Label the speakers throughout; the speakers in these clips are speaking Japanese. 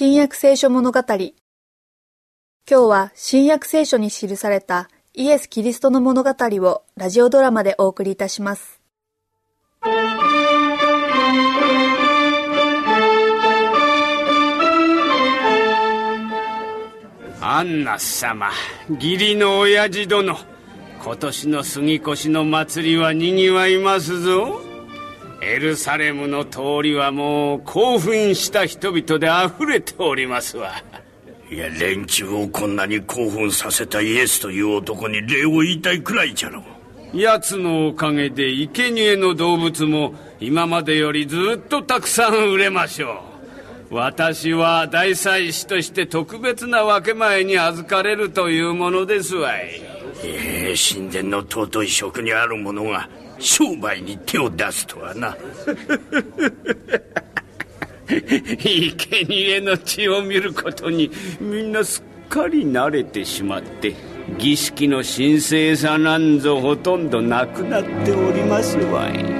Speaker 1: 新約聖書物語。今日は新約聖書に記されたイエス・キリストの物語をラジオドラマでお送りいたします。
Speaker 2: アンナ様義理の親父殿今年の杉越の祭りはにぎわいますぞ。エルサレムの通りはもう興奮した人々であふれておりますわ。
Speaker 3: いや連中をこんなに興奮させたイエスという男に礼を言いたいくらいじゃろ
Speaker 2: 奴のおかげで生贄の動物も今までよりずっとたくさん売れましょう。私は大祭司として特別な分け前に預かれるというものですわい。
Speaker 3: ええ神殿の尊い職にある者が商売に手を出すとはな。
Speaker 2: 生贄の血を見ることにみんなすっかり慣れてしまって儀式の神聖さなんぞほとんどなくなっておりますわい。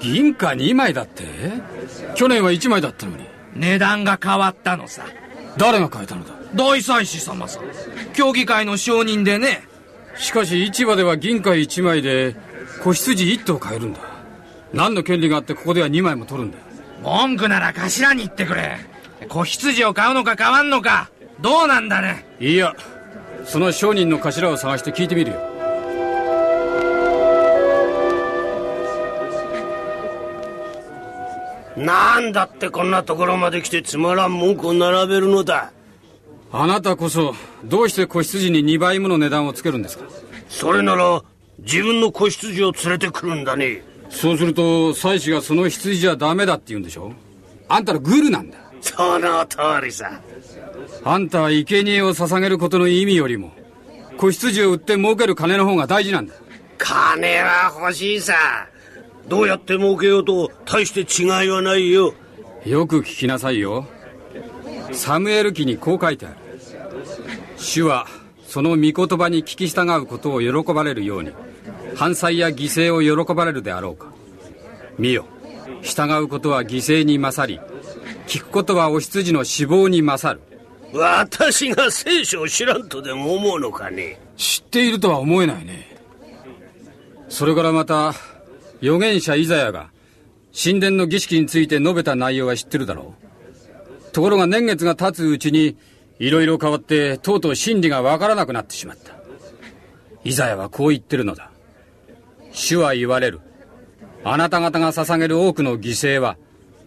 Speaker 4: 銀貨2枚だって？去年は1枚だったのに。
Speaker 5: 値段が変わったのさ。
Speaker 4: 誰が変えたのだ？
Speaker 5: 大祭司様さ協議会の承認でね。
Speaker 4: しかし市場では銀貨1枚で子羊1頭買えるんだ。何の権利があってここでは2枚も取るんだ。
Speaker 5: 文句なら頭に言ってくれ。子羊を買うのか買わんのか。どうなんだね。
Speaker 4: いや。その商人の頭を探して聞いてみるよ。
Speaker 3: なんだってこんなところまで来てつまらん文句を並べるのだ
Speaker 4: あなたこそどうして子羊に2倍もの値段をつけるんですか？
Speaker 3: それなら自分の子羊を連れてくるんだね。
Speaker 4: そうすると妻子がその羊じゃダメだって言うんでしょ？あんたらグルなんだ。
Speaker 3: その通りさ。
Speaker 4: あんたは生贄を捧げることの意味よりも子羊を売って儲ける金の方が大事なんだ。
Speaker 3: 金は欲しいさ。どうやって儲けようと大して違いはないよ。
Speaker 4: よく聞きなさいよ。サムエル記にこう書いてある主はその御言葉に聞き従うことを喜ばれるように犯罪や犠牲を喜ばれるであろうか。見よ。従うことは犠牲に勝り聞くことはお羊の死亡に勝る。
Speaker 3: 私が聖書を知らんとでも思うのかね？
Speaker 4: 知っているとは思えないね。それからまた預言者イザヤが神殿の儀式について述べた内容は知ってるだろう。ところが年月が経つうちにいろいろ変わってとうとう真理がわからなくなってしまった。イザヤはこう言ってるのだ。主は言われる。あなた方が捧げる多くの犠牲は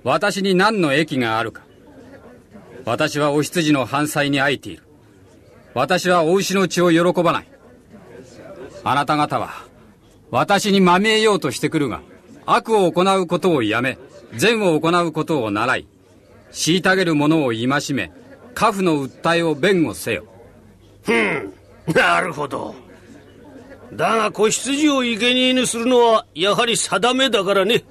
Speaker 4: 私に何の益があるか。私はお羊の反罪にあいている。私はお牛の血を喜ばない。あなた方は私にまみえようとしてくるが悪を行うことをやめ善を行うことを習い虐げる者を戒め家父の訴えを弁護せよ。
Speaker 3: ふん。なるほど。だが子羊を生贄にするのはやはり定めだからね。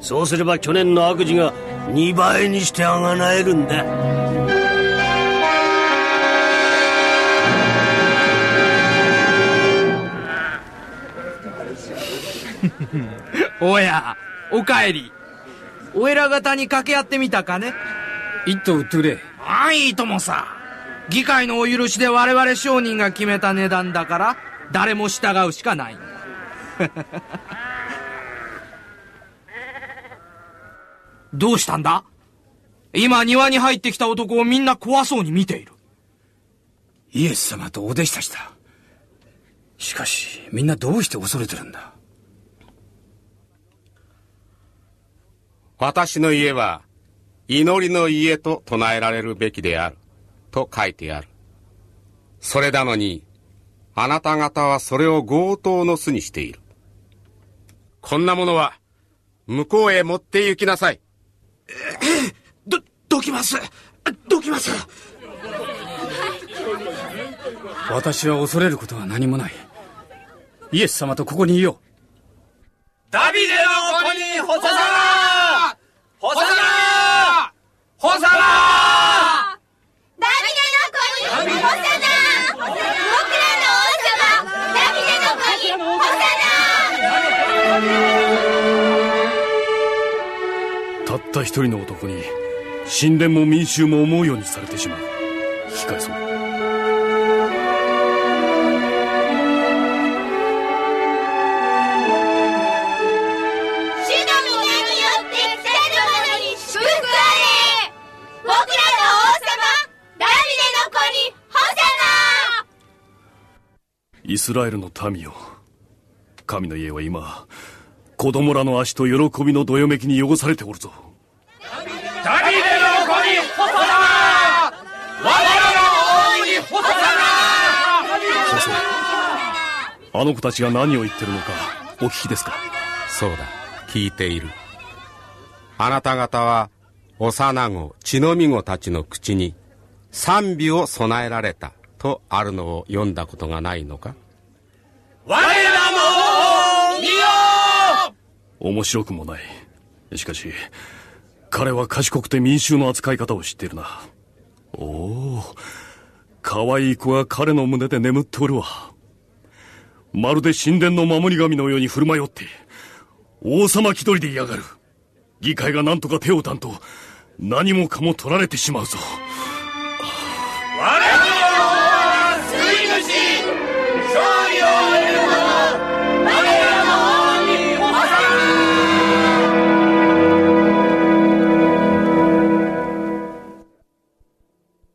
Speaker 3: そうすれば去年の悪事が2倍にしてあがなえるんだ。
Speaker 5: おやおかえり。お偉方に掛け合ってみたかね。
Speaker 4: 一頭売ってくれ
Speaker 5: いいともさ議会のお許しで我々商人が決めた値段だから誰も従うしかない。どうしたんだ？今庭に入ってきた男をみんな怖そうに見ている。
Speaker 4: イエス様とお弟子たちだ。しかしみんなどうして恐れてるんだ？
Speaker 6: 私の家は祈りの家と唱えられるべきであると書いてある。それなのにあなた方はそれを強盗の巣にしている。こんなものは向こうへ持って行きなさい。
Speaker 5: どどきます。どきます。
Speaker 4: 私は恐れることは何もない。イエス様とここにいよう。
Speaker 5: ダビデの子に
Speaker 7: った一人の男に神殿も民衆も思うようにされてしまう。引き返そう。
Speaker 5: 主の皆によって来たる者に祝福あれ僕らの王様ダビデの子にホサ
Speaker 7: イスラエルの民よ。神の家は今子供らの足と喜びのどよめきに汚されておるぞ
Speaker 8: ダビデの子にホサナ我らの王にホサ
Speaker 7: 先生あの子たちが何を言ってるのかお聞きですか？
Speaker 6: そうだ聞いている。あなた方は幼子血のみ子たちの口に賛美を備えられたとあるのを読んだことがないのか？
Speaker 8: 我らの王見よ
Speaker 7: 面白くもない。しかし彼は賢くて民衆の扱い方を知っているな。おお可愛い子が彼の胸で眠っておるわまるで神殿の守り神のように振る舞いおって王様気取りで嫌がる。議会が何とか手を打たんと何もかも取られてしまうぞ。